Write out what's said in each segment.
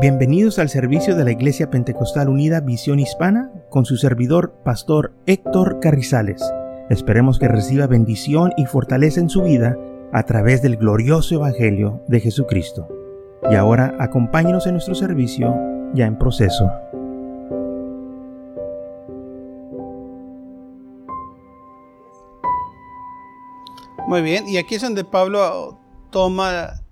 Bienvenidos al servicio de la Iglesia Pentecostal Unida Visión Hispana con su servidor, Pastor Héctor Carrizales. Esperemos que reciba bendición y fortaleza en su vida a través del glorioso Evangelio de Jesucristo. Y ahora acompáñenos en nuestro servicio ya en proceso. Muy bien, y aquí es donde Pablo toma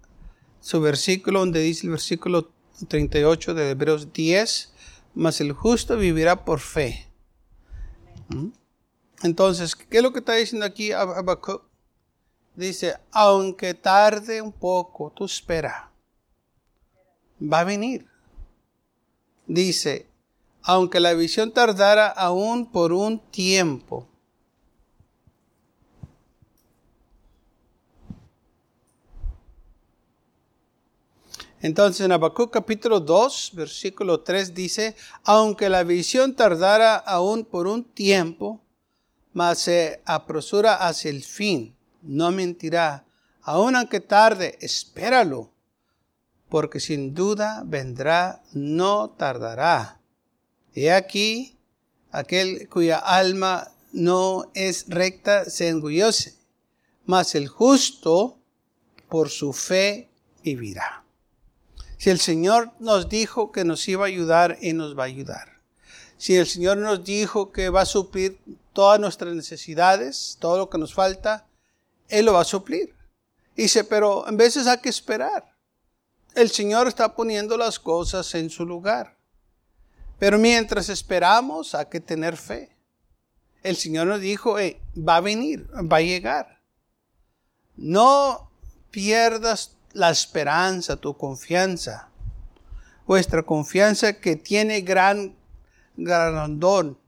su versículo, donde dice el versículo 38 de Hebreos 10, mas el justo vivirá por fe. ¿Mm? Entonces, ¿qué es lo que está diciendo aquí Habacuc? Dice, aunque tarde un poco, tú espera. Va a venir. Dice, aunque la visión tardara aún por un tiempo, Entonces en Habacuc capítulo 2, versículo 3 dice, aunque la visión tardara aún por un tiempo, mas se apresura hacia el fin, no mentirá. Aun aunque tarde, espéralo, porque sin duda vendrá, no tardará. He aquí, aquel cuya alma no es recta se engullece, mas el justo por su fe vivirá. Si el Señor nos dijo que nos iba a ayudar, y nos va a ayudar. Si el Señor nos dijo que va a suplir todas nuestras necesidades, todo lo que nos falta, Él lo va a suplir. Dice, pero en veces hay que esperar. El Señor está poniendo las cosas en su lugar. Pero mientras esperamos, hay que tener fe. El Señor nos dijo, va a venir, va a llegar. No pierdas la esperanza, tu confianza. Vuestra confianza que tiene gran grandón.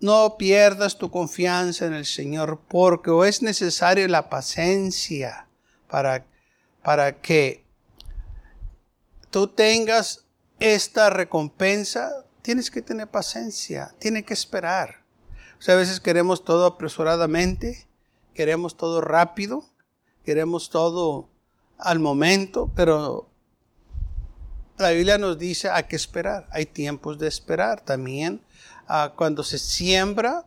No pierdas tu confianza en el Señor, porque es necesario la paciencia para, para que tú tengas esta recompensa. Tienes que tener paciencia, tienes que esperar. O sea, a veces queremos todo apresuradamente, queremos todo rápido, queremos todo al momento, pero la Biblia nos dice hay que esperar, hay tiempos de esperar también. Ah, cuando se siembra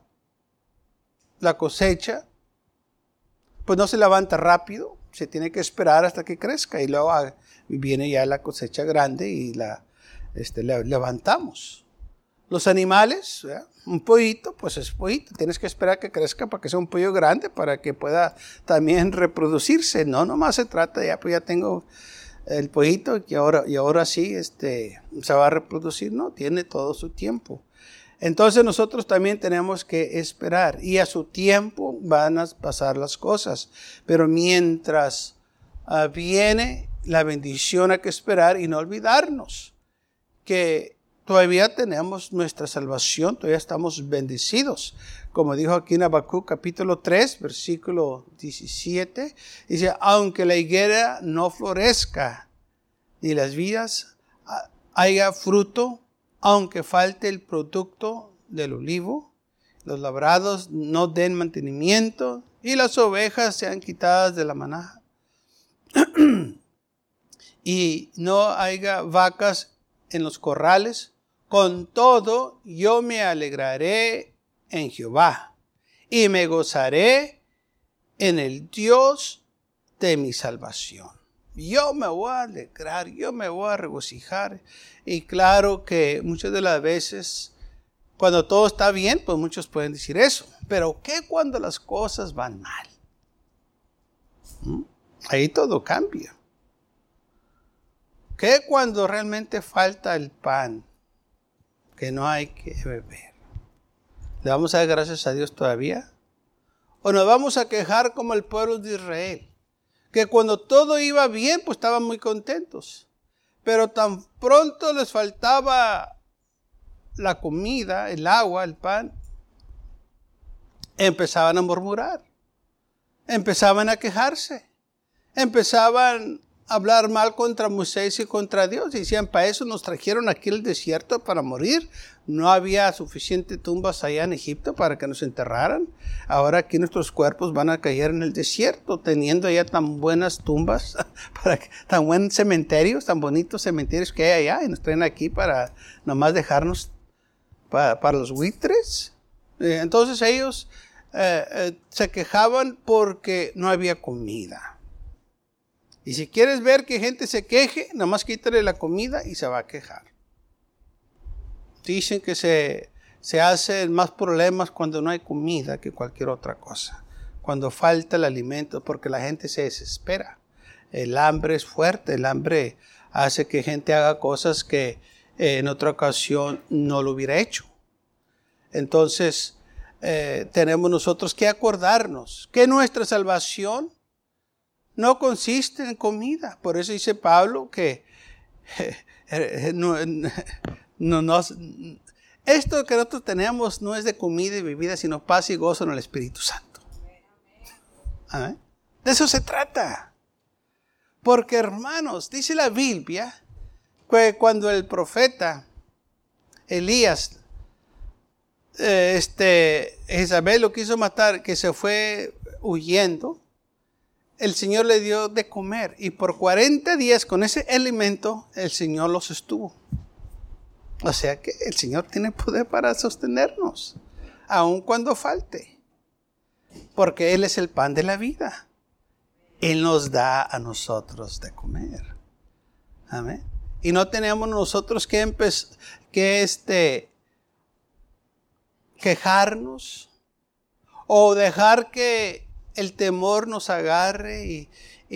la cosecha, pues no se levanta rápido, se tiene que esperar hasta que crezca y luego ah, viene ya la cosecha grande y la este, levantamos. Los animales, un pollito, pues es pollito. Tienes que esperar que crezca para que sea un pollo grande, para que pueda también reproducirse. No, nomás se trata, ya pues ya tengo el pollito y ahora, y ahora sí este, se va a reproducir. No, tiene todo su tiempo. Entonces nosotros también tenemos que esperar y a su tiempo van a pasar las cosas. Pero mientras ah, viene la bendición hay que esperar y no olvidarnos que todavía tenemos nuestra salvación, todavía estamos bendecidos. Como dijo aquí en Habacuc capítulo 3, versículo 17, dice, aunque la higuera no florezca, ni las vidas haya fruto, aunque falte el producto del olivo, los labrados no den mantenimiento y las ovejas sean quitadas de la manaja. y no haya vacas en los corrales, con todo, yo me alegraré en Jehová y me gozaré en el Dios de mi salvación. Yo me voy a alegrar, yo me voy a regocijar. Y claro que muchas de las veces, cuando todo está bien, pues muchos pueden decir eso. Pero ¿qué cuando las cosas van mal? ¿Mm? Ahí todo cambia. ¿Qué cuando realmente falta el pan? Que no hay que beber. ¿Le vamos a dar gracias a Dios todavía? ¿O nos vamos a quejar como el pueblo de Israel? Que cuando todo iba bien, pues estaban muy contentos. Pero tan pronto les faltaba la comida, el agua, el pan, empezaban a murmurar, empezaban a quejarse, empezaban hablar mal contra Moisés y contra Dios. Decían, para eso nos trajeron aquí al desierto para morir. No había suficiente tumbas allá en Egipto para que nos enterraran. Ahora aquí nuestros cuerpos van a caer en el desierto, teniendo allá tan buenas tumbas, para tan buenos cementerios, tan bonitos cementerios que hay allá. Y nos traen aquí para nomás dejarnos para, los buitres. Eh, entonces ellos eh, eh, se quejaban porque no había comida. Y si quieres ver que gente se queje, nada más quítale la comida y se va a quejar. Dicen que se, se hacen más problemas cuando no hay comida que cualquier otra cosa. Cuando falta el alimento, porque la gente se desespera. El hambre es fuerte, el hambre hace que gente haga cosas que eh, en otra ocasión no lo hubiera hecho. Entonces, eh, tenemos nosotros que acordarnos que nuestra salvación no consiste en comida. Por eso dice Pablo que no, esto que nosotros tenemos no es de comida y bebida, sino paz y gozo en el Espíritu Santo. De eso se trata. Porque hermanos, dice la Biblia, que cuando el profeta Elías, eh, este, Isabel lo quiso matar, que se fue huyendo, el Señor le dio de comer y por 40 días con ese alimento el Señor los estuvo. O sea que el Señor tiene poder para sostenernos, aun cuando falte, porque Él es el pan de la vida. Él nos da a nosotros de comer. Amén. Y no tenemos nosotros que, que este, quejarnos o dejar que el temor nos agarre y,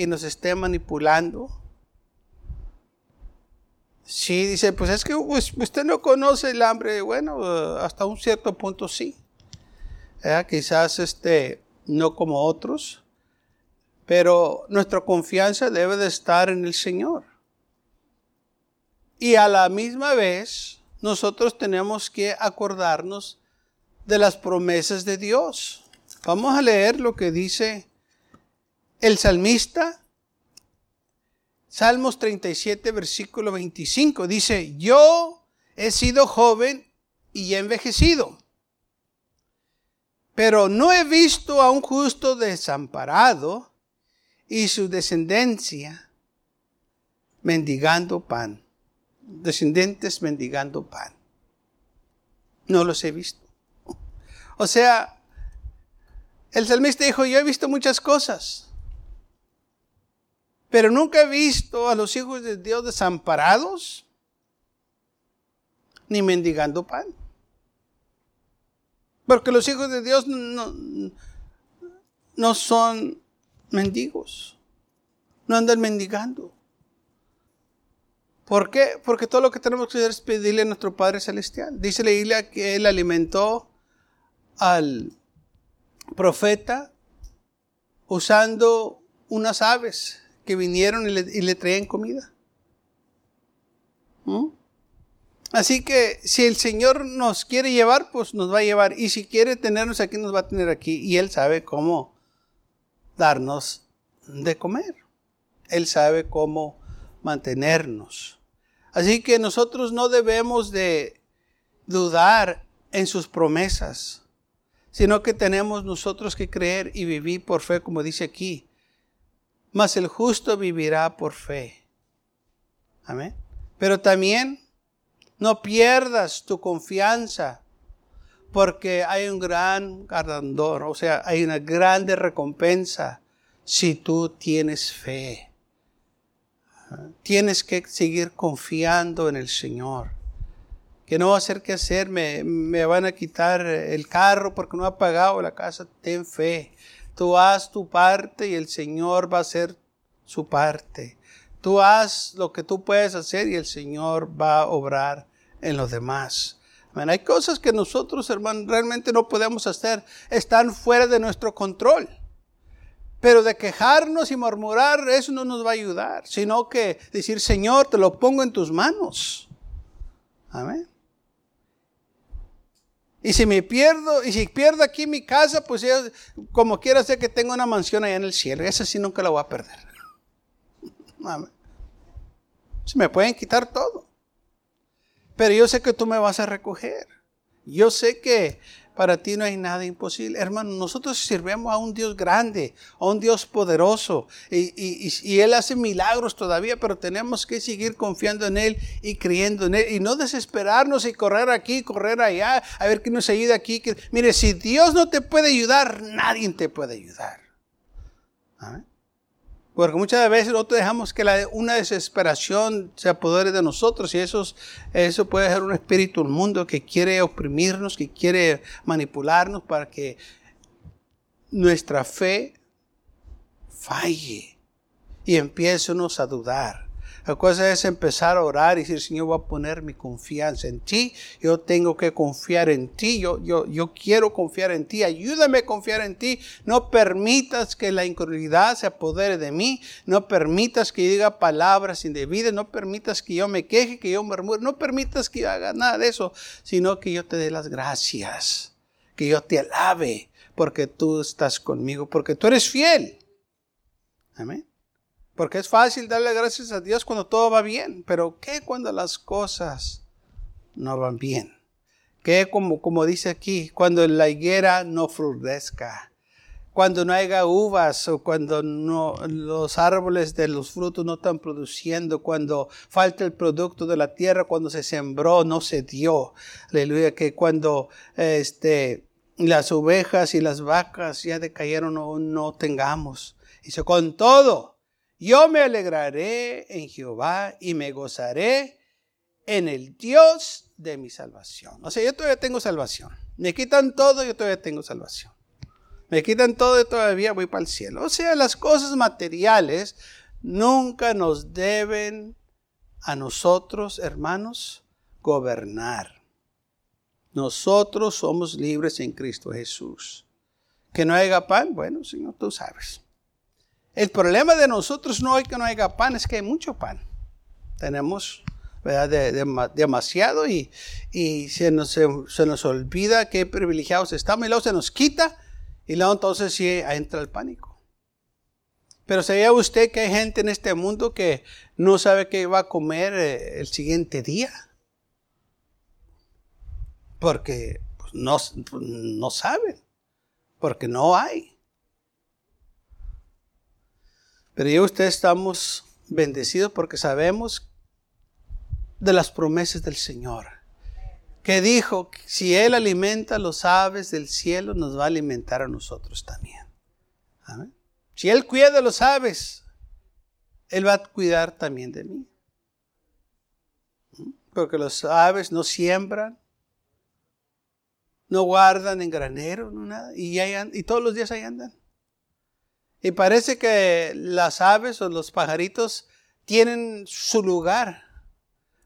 nos esté manipulando. Sí, dice, pues es que pues, usted no conoce el hambre. Bueno, hasta un cierto punto sí. Quizás este, no como otros, pero nuestra confianza debe de estar en el Señor. Y a la misma vez, nosotros tenemos que acordarnos de las promesas de Dios. Vamos a leer lo que dice el salmista. Salmos 37, versículo 25. Dice, yo he sido joven y he envejecido, pero no he visto a un justo desamparado y su descendencia mendigando pan. Descendientes mendigando pan. No los he visto. O sea, el salmista dijo, yo he visto muchas cosas, pero nunca he visto a los hijos de Dios desamparados ni mendigando pan. Porque los hijos de Dios no, son mendigos, no andan mendigando. ¿Por qué? Porque todo lo que tenemos que hacer es pedirle a nuestro Padre Celestial. Dice la Biblia que Él alimentó al profeta usando unas aves que vinieron y le, traían comida. ¿Mm? Así que si el Señor nos quiere llevar, pues nos va a llevar. Y si quiere tenernos aquí, nos va a tener aquí. Y Él sabe cómo darnos de comer. Él sabe cómo mantenernos. Así que nosotros no debemos de dudar en sus promesas sino que tenemos nosotros que creer y vivir por fe, como dice aquí. Mas el justo vivirá por fe. Amén. Pero también no pierdas tu confianza, porque hay un gran galardón, o sea, hay una grande recompensa si tú tienes fe. Tienes que seguir confiando en el Señor que no va a hacer qué hacer, me, me van a quitar el carro porque no ha pagado la casa. Ten fe. Tú haz tu parte y el Señor va a hacer su parte. Tú haz lo que tú puedes hacer y el Señor va a obrar en los demás. hay cosas que nosotros, hermanos, realmente no podemos hacer. Están fuera de nuestro control. Pero de quejarnos y murmurar, eso no nos va a ayudar. Sino que decir, Señor, te lo pongo en tus manos. Amén. Y si me pierdo, y si pierdo aquí mi casa, pues yo, como quiera sé que tengo una mansión allá en el cielo. Esa sí nunca la voy a perder. Se me pueden quitar todo. Pero yo sé que tú me vas a recoger. Yo sé que para ti no hay nada imposible. Hermano, nosotros sirvemos a un Dios grande, a un Dios poderoso. Y, Él hace milagros todavía, pero tenemos que seguir confiando en Él y creyendo en Él. Y no desesperarnos y correr aquí, correr allá, a ver quién nos ayuda aquí. Mire, si Dios no te puede ayudar, nadie te puede ayudar. Amén. Porque muchas veces nosotros dejamos que una desesperación se apodere de nosotros y eso, eso puede ser un espíritu mundo que quiere oprimirnos, que quiere manipularnos para que nuestra fe falle y empiecenos a dudar. La cosa es empezar a orar y decir, Señor, voy a poner mi confianza en ti. Yo tengo que confiar en ti. Yo, yo, yo quiero confiar en ti. Ayúdame a confiar en ti. No permitas que la incredulidad se apodere de mí. No permitas que yo diga palabras indebidas. No permitas que yo me queje, que yo murmure. No permitas que yo haga nada de eso, sino que yo te dé las gracias. Que yo te alabe porque tú estás conmigo, porque tú eres fiel. Amén. Porque es fácil darle gracias a Dios cuando todo va bien, pero ¿qué cuando las cosas no van bien? ¿Qué como, como dice aquí, cuando la higuera no florezca? Cuando no haya uvas o cuando no, los árboles de los frutos no están produciendo, cuando falta el producto de la tierra, cuando se sembró, no se dio. Aleluya, que cuando este, las ovejas y las vacas ya decayeron o no tengamos. Dice, con todo, yo me alegraré en Jehová y me gozaré en el Dios de mi salvación. O sea, yo todavía tengo salvación. Me quitan todo, yo todavía tengo salvación. Me quitan todo y todavía voy para el cielo. O sea, las cosas materiales nunca nos deben a nosotros, hermanos, gobernar. Nosotros somos libres en Cristo Jesús. Que no haya pan, bueno, Señor, tú sabes. El problema de nosotros no es que no haya pan, es que hay mucho pan. Tenemos demasiado y, se, nos, se, nos, olvida qué privilegiados estamos y luego se nos quita y luego entonces sí entra el pánico. Pero ¿sabía usted que hay gente en este mundo que no sabe qué va a comer eh, el siguiente día? Porque pues, no, no saben, porque no hay. Pero yo y usted estamos bendecidos porque sabemos de las promesas del Señor. Que dijo, si Él alimenta a los aves del cielo, nos va a alimentar a nosotros también. Si Él cuida de los aves, Él va a cuidar también de mí. Porque los aves no siembran, no guardan en granero, no nada, y, y todos los días ahí andan. Y parece que las aves o los pajaritos tienen su lugar.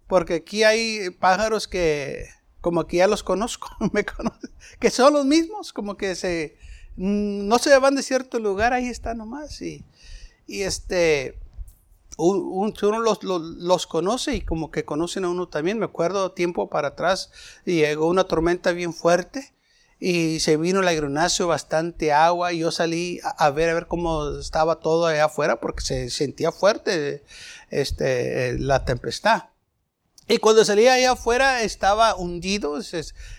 Porque aquí hay pájaros que, como que ya los conozco, me que son los mismos, como que se, mm, no se van de cierto lugar, ahí está nomás. Y, y este, uno los, los, los, conoce y como que conocen a uno también. Me acuerdo tiempo para atrás, y llegó una tormenta bien fuerte y se vino el agronacio, bastante agua y yo salí a, ver a ver cómo estaba todo allá afuera porque se sentía fuerte este, la tempestad. Y cuando salía allá afuera estaba hundido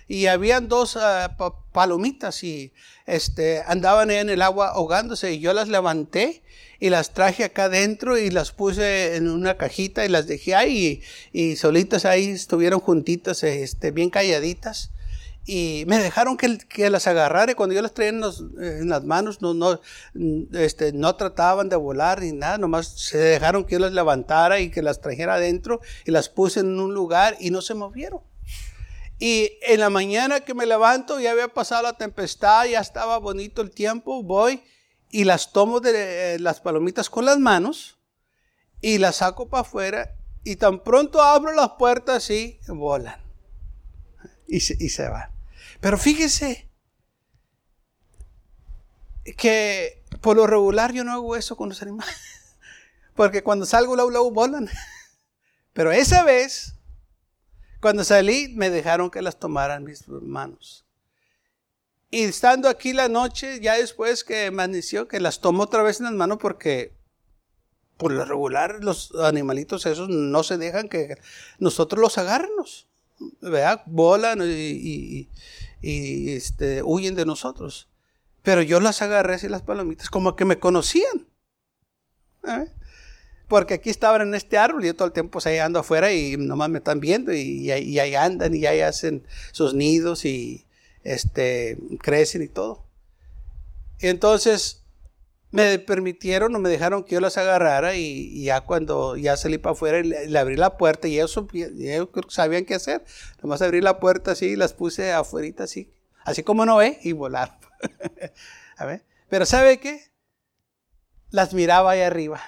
y habían dos ah, palomitas y este, andaban en el agua ahogándose y yo las levanté y las traje acá adentro y las puse en una cajita y las dejé ahí y, y solitas ahí estuvieron juntitas, este, bien calladitas y me dejaron que, que, las agarrara cuando yo las traía en, en, las manos no, no, este, no trataban de volar ni nada, nomás se dejaron que yo las levantara y que las trajera adentro y las puse en un lugar y no se movieron. Y en la mañana que me levanto ya había pasado la tempestad, ya estaba bonito el tiempo, voy y las tomo de eh, las palomitas con las manos y las saco para afuera y tan pronto abro las puertas y volan y se, y se van. Pero fíjese que por lo regular yo no hago eso con los animales. Porque cuando salgo, lau, lau, volan. Pero esa vez, cuando salí, me dejaron que las tomaran mis manos. Y estando aquí la noche, ya después que amaneció, que las tomo otra vez en las manos porque por lo regular los animalitos esos no se dejan que nosotros los agarremos. Volan y, este, huyen de nosotros. Pero yo las agarré así las palomitas, como que me conocían. ¿Eh? Porque aquí estaban en este árbol y yo todo el tiempo se ando afuera y nomás me están viendo y, ahí andan y ahí hacen sus nidos y este, crecen y todo. Y entonces me permitieron o me dejaron que yo las agarrara y, ya cuando ya salí para afuera le, abrí la puerta y ellos, ellos, sabían qué hacer. Nomás abrí la puerta así y las puse afuera así, así como no ve y volar. A ver. Pero ¿sabe qué? Las miraba ahí arriba.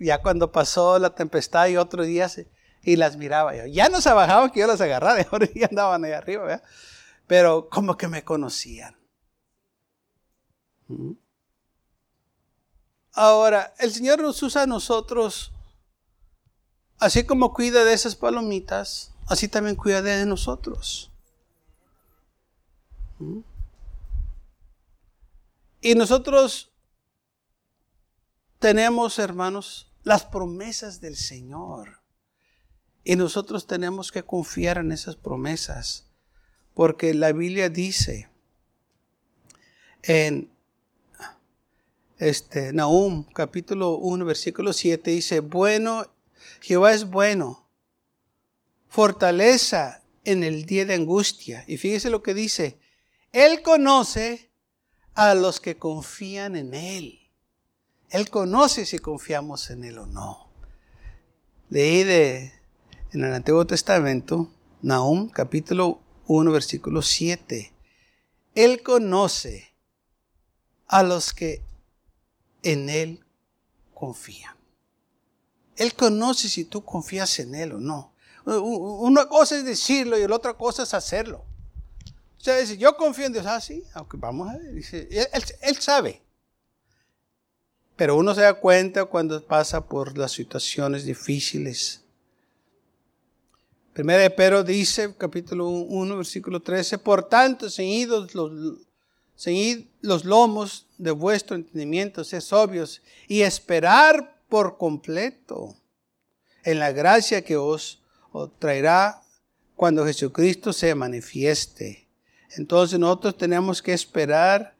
Ya cuando pasó la tempestad y otro día y las miraba yo. Ya no se bajaban que yo las agarrara, ahora ya andaban ahí arriba, ¿verdad? Pero como que me conocían. ¿Mm? Ahora, el Señor nos usa a nosotros, así como cuida de esas palomitas, así también cuida de nosotros. Y nosotros tenemos, hermanos, las promesas del Señor. Y nosotros tenemos que confiar en esas promesas. Porque la Biblia dice en este, Nahum capítulo 1 versículo 7 dice, bueno, Jehová es bueno, fortaleza en el día de angustia. Y fíjese lo que dice, Él conoce a los que confían en Él. Él conoce si confiamos en Él o no. Leí de, en el Antiguo Testamento, Nahum capítulo 1 versículo 7. Él conoce a los que en Él confía. Él conoce si tú confías en Él o no. Una cosa es decirlo y la otra cosa es hacerlo. O sea, dice, yo confío en Dios. Ah, sí, aunque vamos a ver. Dice, él, sabe. Pero uno se da cuenta cuando pasa por las situaciones difíciles. Primera de Pedro dice, capítulo 1, versículo 13, por tanto, seguidos los, Seguid los lomos de vuestro entendimiento, es obvios, y esperar por completo en la gracia que os, traerá cuando Jesucristo se manifieste. Entonces nosotros tenemos que esperar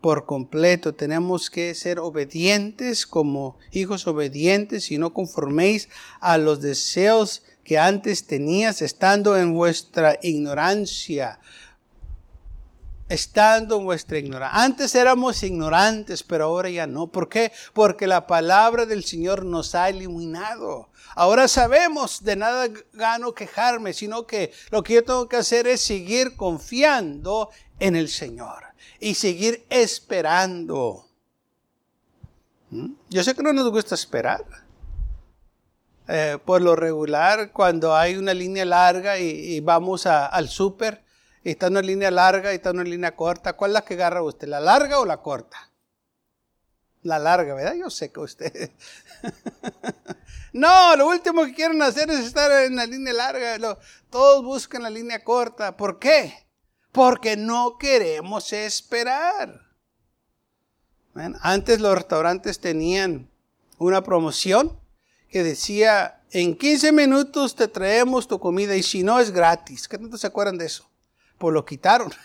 por completo, tenemos que ser obedientes como hijos obedientes y no conforméis a los deseos que antes tenías estando en vuestra ignorancia estando en vuestra ignorancia. Antes éramos ignorantes, pero ahora ya no. ¿Por qué? Porque la palabra del Señor nos ha iluminado. Ahora sabemos, de nada gano quejarme, sino que lo que yo tengo que hacer es seguir confiando en el Señor y seguir esperando. ¿Mm? Yo sé que no nos gusta esperar. Eh, por lo regular, cuando hay una línea larga y, vamos al súper, está en una línea larga y está en una línea corta. ¿Cuál es la que agarra usted? ¿La larga o la corta? La larga, ¿verdad? Yo sé que usted. no, lo último que quieren hacer es estar en la línea larga. todos buscan la línea corta. ¿Por qué? Porque no queremos esperar. Antes los restaurantes tenían una promoción que decía, en 15 minutos te traemos tu comida y si no es gratis. ¿Qué tanto se acuerdan de eso? Pues lo quitaron.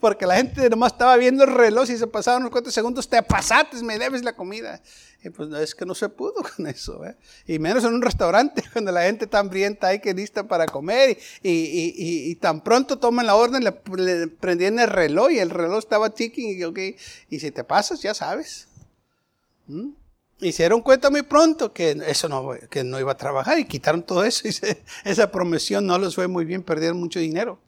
Porque la gente nomás estaba viendo el reloj y se pasaban unos cuantos segundos, te pasaste, me debes la comida. Y pues es que no se pudo con eso. ¿eh? Y menos en un restaurante, cuando la gente está hambrienta ahí que lista para comer. Y, tan pronto toman la orden, le, prendían el reloj y el reloj estaba ticking. Y, okay, y si te pasas, ya sabes. ¿Mm? Hicieron cuenta muy pronto que eso no, que no iba a trabajar y quitaron todo eso. Y esa promesión no les fue muy bien, perdieron mucho dinero.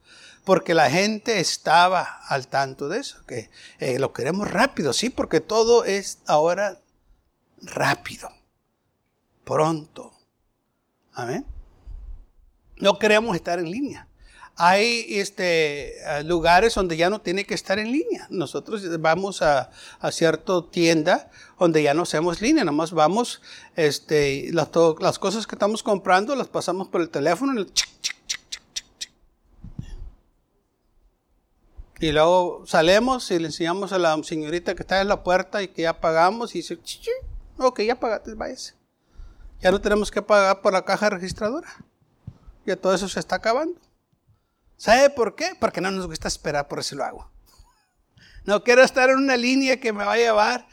Porque la gente estaba al tanto de eso, que eh, lo queremos rápido, sí, porque todo es ahora rápido, pronto. Amén. No queremos estar en línea hay este, lugares donde ya no tiene que estar en línea. Nosotros vamos a, a cierta tienda donde ya no hacemos línea, nomás vamos, este, las, cosas que estamos comprando las pasamos por el teléfono. Y luego salimos y le enseñamos a la señorita que está en la puerta y que ya pagamos y dice, ok, ya pagaste, váyase. Ya no tenemos que pagar por la caja registradora. Ya todo eso se está acabando. ¿Sabe por qué? Porque no nos gusta esperar, por eso lo hago. No quiero estar en una línea que me va a llevar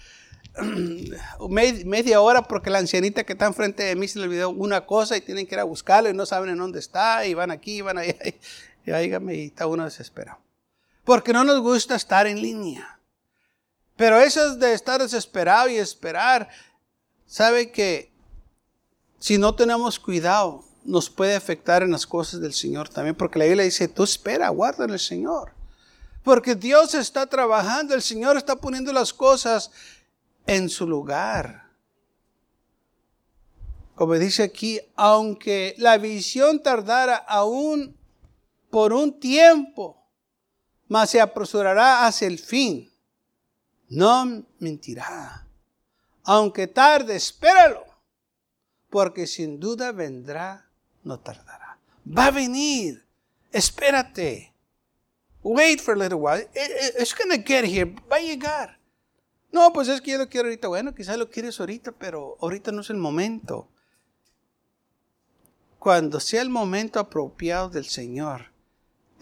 media hora porque la ancianita que está enfrente de mí se le olvidó una cosa y tienen que ir a buscarlo y no saben en dónde está y van aquí y van allá. Y, y, y está uno desesperado. Porque no nos gusta estar en línea. Pero eso de estar desesperado y esperar, sabe que si no tenemos cuidado, nos puede afectar en las cosas del Señor también, porque la Biblia dice, tú espera, guarda en el Señor. Porque Dios está trabajando, el Señor está poniendo las cosas en su lugar. Como dice aquí, aunque la visión tardara aún por un tiempo, mas se apresurará hacia el fin. No mentirá. Aunque tarde, espéralo, porque sin duda vendrá no tardará. Va a venir. Espérate. Wait for a little while. It's gonna get here. Va a llegar. No, pues es que yo lo quiero ahorita. Bueno, quizás lo quieres ahorita, pero ahorita no es el momento. Cuando sea el momento apropiado del Señor,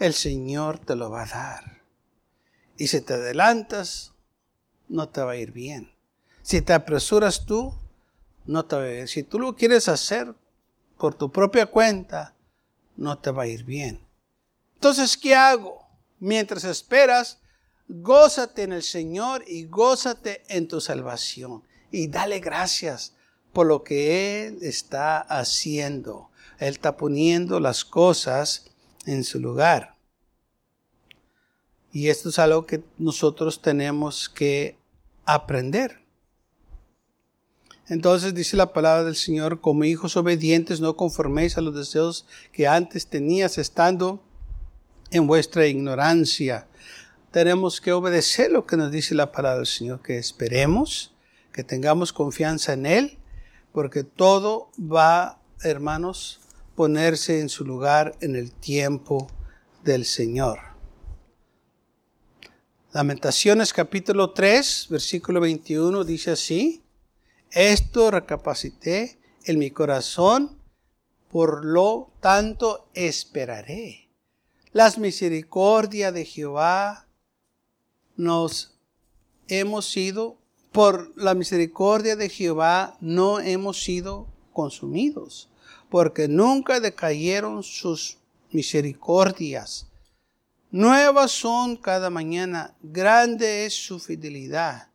el Señor te lo va a dar. Y si te adelantas, no te va a ir bien. Si te apresuras tú, no te va a ir bien. Si tú lo quieres hacer por tu propia cuenta, no te va a ir bien. Entonces, ¿qué hago? Mientras esperas, gózate en el Señor y gózate en tu salvación. Y dale gracias por lo que Él está haciendo. Él está poniendo las cosas en su lugar. Y esto es algo que nosotros tenemos que aprender. Entonces dice la palabra del Señor, como hijos obedientes, no conforméis a los deseos que antes tenías estando en vuestra ignorancia. Tenemos que obedecer lo que nos dice la palabra del Señor, que esperemos, que tengamos confianza en Él, porque todo va, hermanos, ponerse en su lugar en el tiempo del Señor. Lamentaciones capítulo 3, versículo 21 dice así, esto recapacité en mi corazón, por lo tanto esperaré. Las misericordias de Jehová nos hemos sido, por la misericordia de Jehová no hemos sido consumidos, porque nunca decayeron sus misericordias. Nuevas son cada mañana, grande es su fidelidad.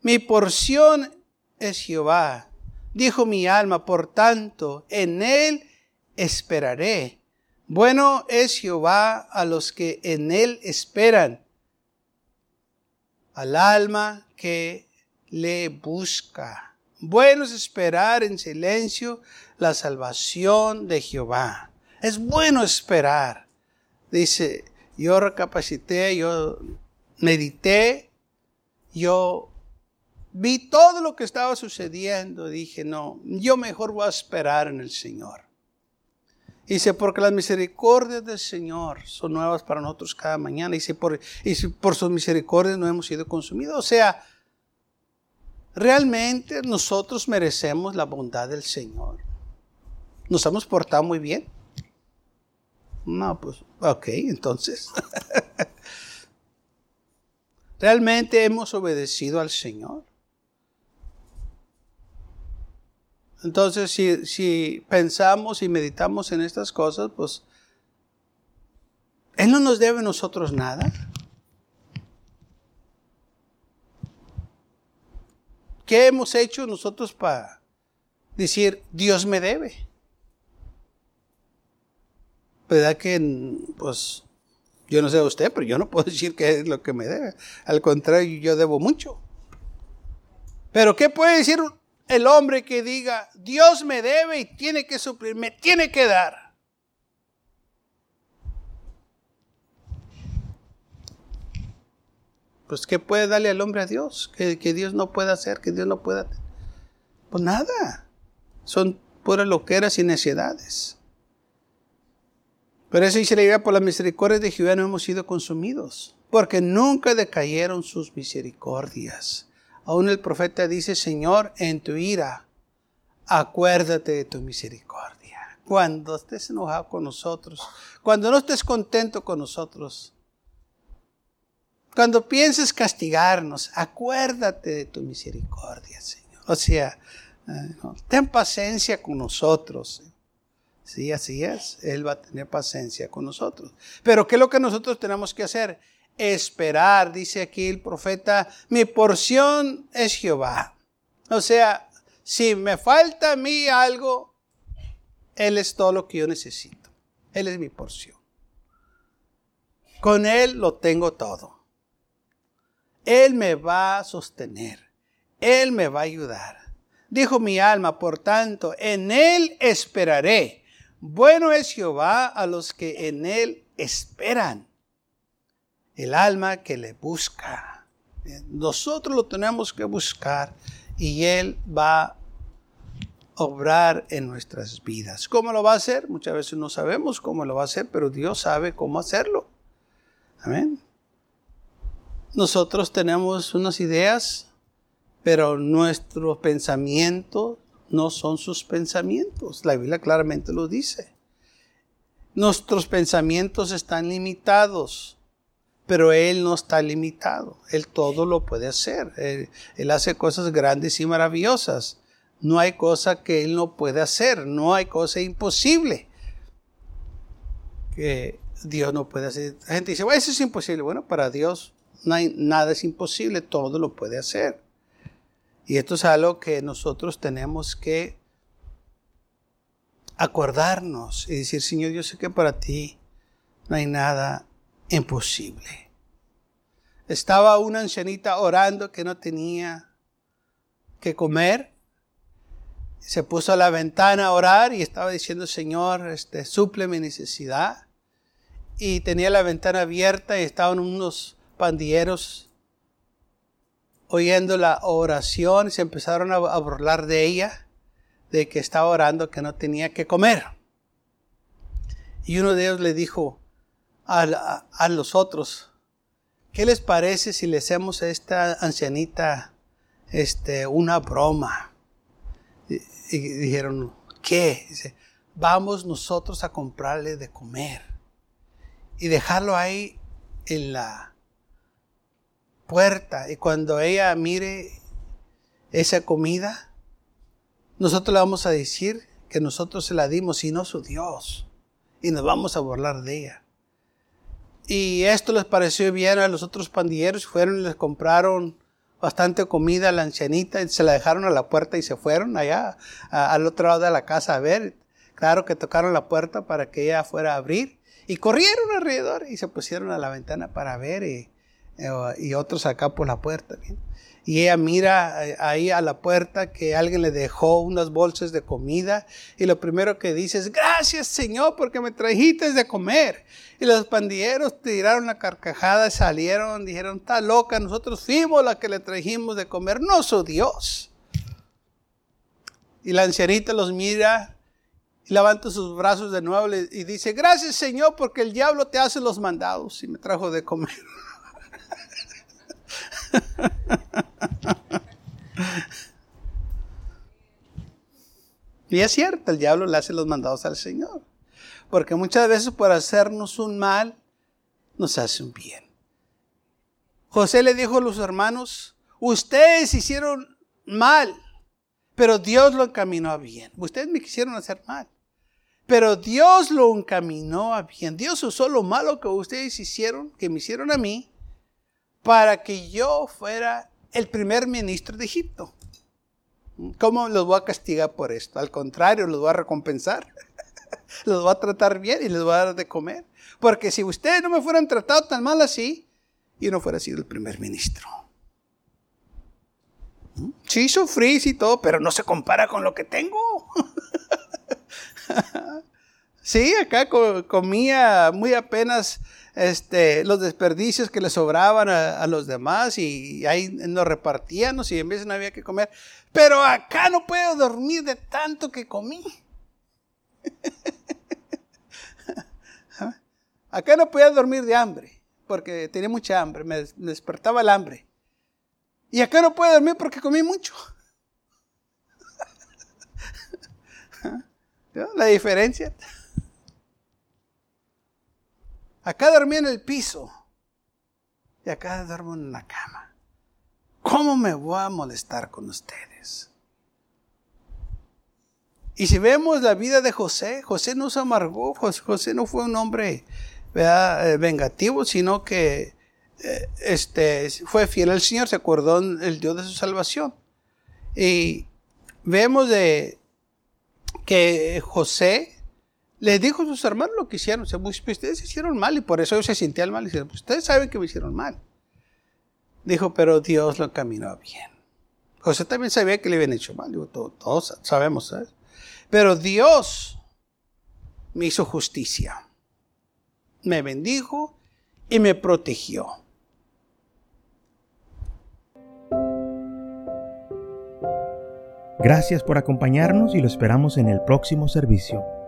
Mi porción es Jehová. Dijo mi alma, por tanto, en él esperaré. Bueno es Jehová a los que en él esperan, al alma que le busca. Bueno es esperar en silencio la salvación de Jehová. Es bueno esperar. Dice, yo recapacité, yo medité, yo vi todo lo que estaba sucediendo, dije, no, yo mejor voy a esperar en el Señor. Dice, porque las misericordias del Señor son nuevas para nosotros cada mañana. Si por, y por sus misericordias no hemos sido consumidos. O sea, realmente nosotros merecemos la bondad del Señor. ¿Nos hemos portado muy bien? No, pues, ok, entonces. realmente hemos obedecido al Señor. Entonces, si, pensamos y meditamos en estas cosas, pues Él no nos debe a nosotros nada. ¿Qué hemos hecho nosotros para decir, Dios me debe? ¿Verdad que, pues, yo no sé a usted, pero yo no puedo decir qué es lo que me debe. Al contrario, yo debo mucho. Pero ¿qué puede decir el hombre que diga, Dios me debe y tiene que suplir, me tiene que dar. Pues ¿qué puede darle al hombre a Dios? Que, Dios no pueda hacer, que Dios no pueda... Pues nada. Son puras loqueras y necedades. Pero eso dice la idea, por la misericordia de Jehová no hemos sido consumidos. porque nunca decayeron sus misericordias. Aún el profeta dice, Señor, en tu ira, acuérdate de tu misericordia. Cuando estés enojado con nosotros, cuando no estés contento con nosotros, cuando pienses castigarnos, acuérdate de tu misericordia, Señor. O sea, eh, ten paciencia con nosotros. Sí, así es. Él va a tener paciencia con nosotros. Pero ¿qué es lo que nosotros tenemos que hacer? Esperar, dice aquí el profeta, mi porción es Jehová. O sea, si me falta a mí algo, Él es todo lo que yo necesito. Él es mi porción. Con Él lo tengo todo. Él me va a sostener. Él me va a ayudar. Dijo mi alma, por tanto, en Él esperaré. Bueno es Jehová a los que en Él esperan. El alma que le busca. Nosotros lo tenemos que buscar y Él va a obrar en nuestras vidas. ¿Cómo lo va a hacer? Muchas veces no sabemos cómo lo va a hacer, pero Dios sabe cómo hacerlo. Amén. Nosotros tenemos unas ideas, pero nuestros pensamientos no son sus pensamientos. La Biblia claramente lo dice. Nuestros pensamientos están limitados, pero Él no está limitado. Él todo lo puede hacer. Él, hace cosas grandes y maravillosas. No hay cosa que Él no pueda hacer. No hay cosa imposible que Dios no puede hacer. La gente dice, bueno, eso es imposible. Bueno, para Dios nada es imposible, todo lo puede hacer. Y esto es algo que nosotros tenemos que acordarnos y decir, Señor, yo sé que para ti no hay nada imposible. Estaba una ancianita orando que no tenía que comer. Se puso a la ventana a orar y estaba diciendo, Señor, este, suple mi necesidad. Y tenía la ventana abierta y estaban unos pandilleros oyendo la oración, se empezaron a, burlar de ella, de que estaba orando que no tenía que comer. Y uno de ellos le dijo a, los otros, ¿qué les parece si le hacemos a esta ancianita este, una broma? Y, y dijeron, ¿qué? Dice, vamos nosotros a comprarle de comer y dejarlo ahí en la, puerta y cuando ella mire esa comida, nosotros le vamos a decir que nosotros se la dimos y no su Dios. Y nos vamos a burlar de ella. Y esto les pareció bien a los otros pandilleros. Fueron y les compraron bastante comida a la ancianita y se la dejaron a la puerta y se fueron allá al otro lado de la casa a ver. Claro que tocaron la puerta para que ella fuera a abrir. Y corrieron alrededor y se pusieron a la ventana para ver. Y, eh, y otros acá por la puerta. Y ella mira eh, ahí a la puerta que alguien le dejó unas bolsas de comida y lo primero que dice es, gracias Señor porque me trajiste de comer. Y los pandilleros tiraron la carcajada, salieron, dijeron, está loca, nosotros fuimos la que le trajimos de comer, no su Dios. Y la ancianita los mira y levanta sus brazos de nuevo y dice, gracias Señor porque el diablo te hace los mandados y me trajo de comer. y es cierto, el diablo le hace los mandados al Señor. Porque muchas veces por hacernos un mal, nos hace un bien. José le dijo a los hermanos, ustedes hicieron mal, pero Dios lo encaminó a bien. Ustedes me quisieron hacer mal, pero Dios lo encaminó a bien. Dios usó lo malo que ustedes hicieron, que me hicieron a mí, para que yo fuera el primer ministro de Egipto. ¿Cómo los voy a castigar por esto? Al contrario, los voy a recompensar. los voy a tratar bien y les voy a dar de comer. Porque si ustedes no me fueran tratado tan mal así, yo no fuera sido el primer ministro. Sí, sufrí y todo, pero no se compara con lo que tengo. sí, acá comía muy apenas este, los desperdicios que le sobraban a, los demás y ahí nos repartíamos y en vez no había que comer. Pero acá no puedo dormir de tanto que comí. acá no podía dormir de hambre porque tenía mucha hambre, me, despertaba el hambre. Y acá no puedo dormir porque comí mucho. La diferencia. Acá dormí en el piso y acá duermo en la cama. ¿Cómo me voy a molestar con ustedes? Y si vemos la vida de José, José no se amargó, José no fue un hombre eh, vengativo, sino que eh, este, fue fiel al Señor, se acordó el Dios de su salvación. Y vemos de que José le dijo a sus hermanos lo que hicieron. Pues, ustedes hicieron mal y por eso ellos se sentían mal. Y pues, ustedes saben que me hicieron mal. Dijo, pero Dios lo caminó bien. José también sabía que le habían hecho mal. Digo, todos, sabemos, ¿sabes? Pero Dios me hizo justicia. Me bendijo y me protegió. Gracias por acompañarnos y lo esperamos en el próximo servicio.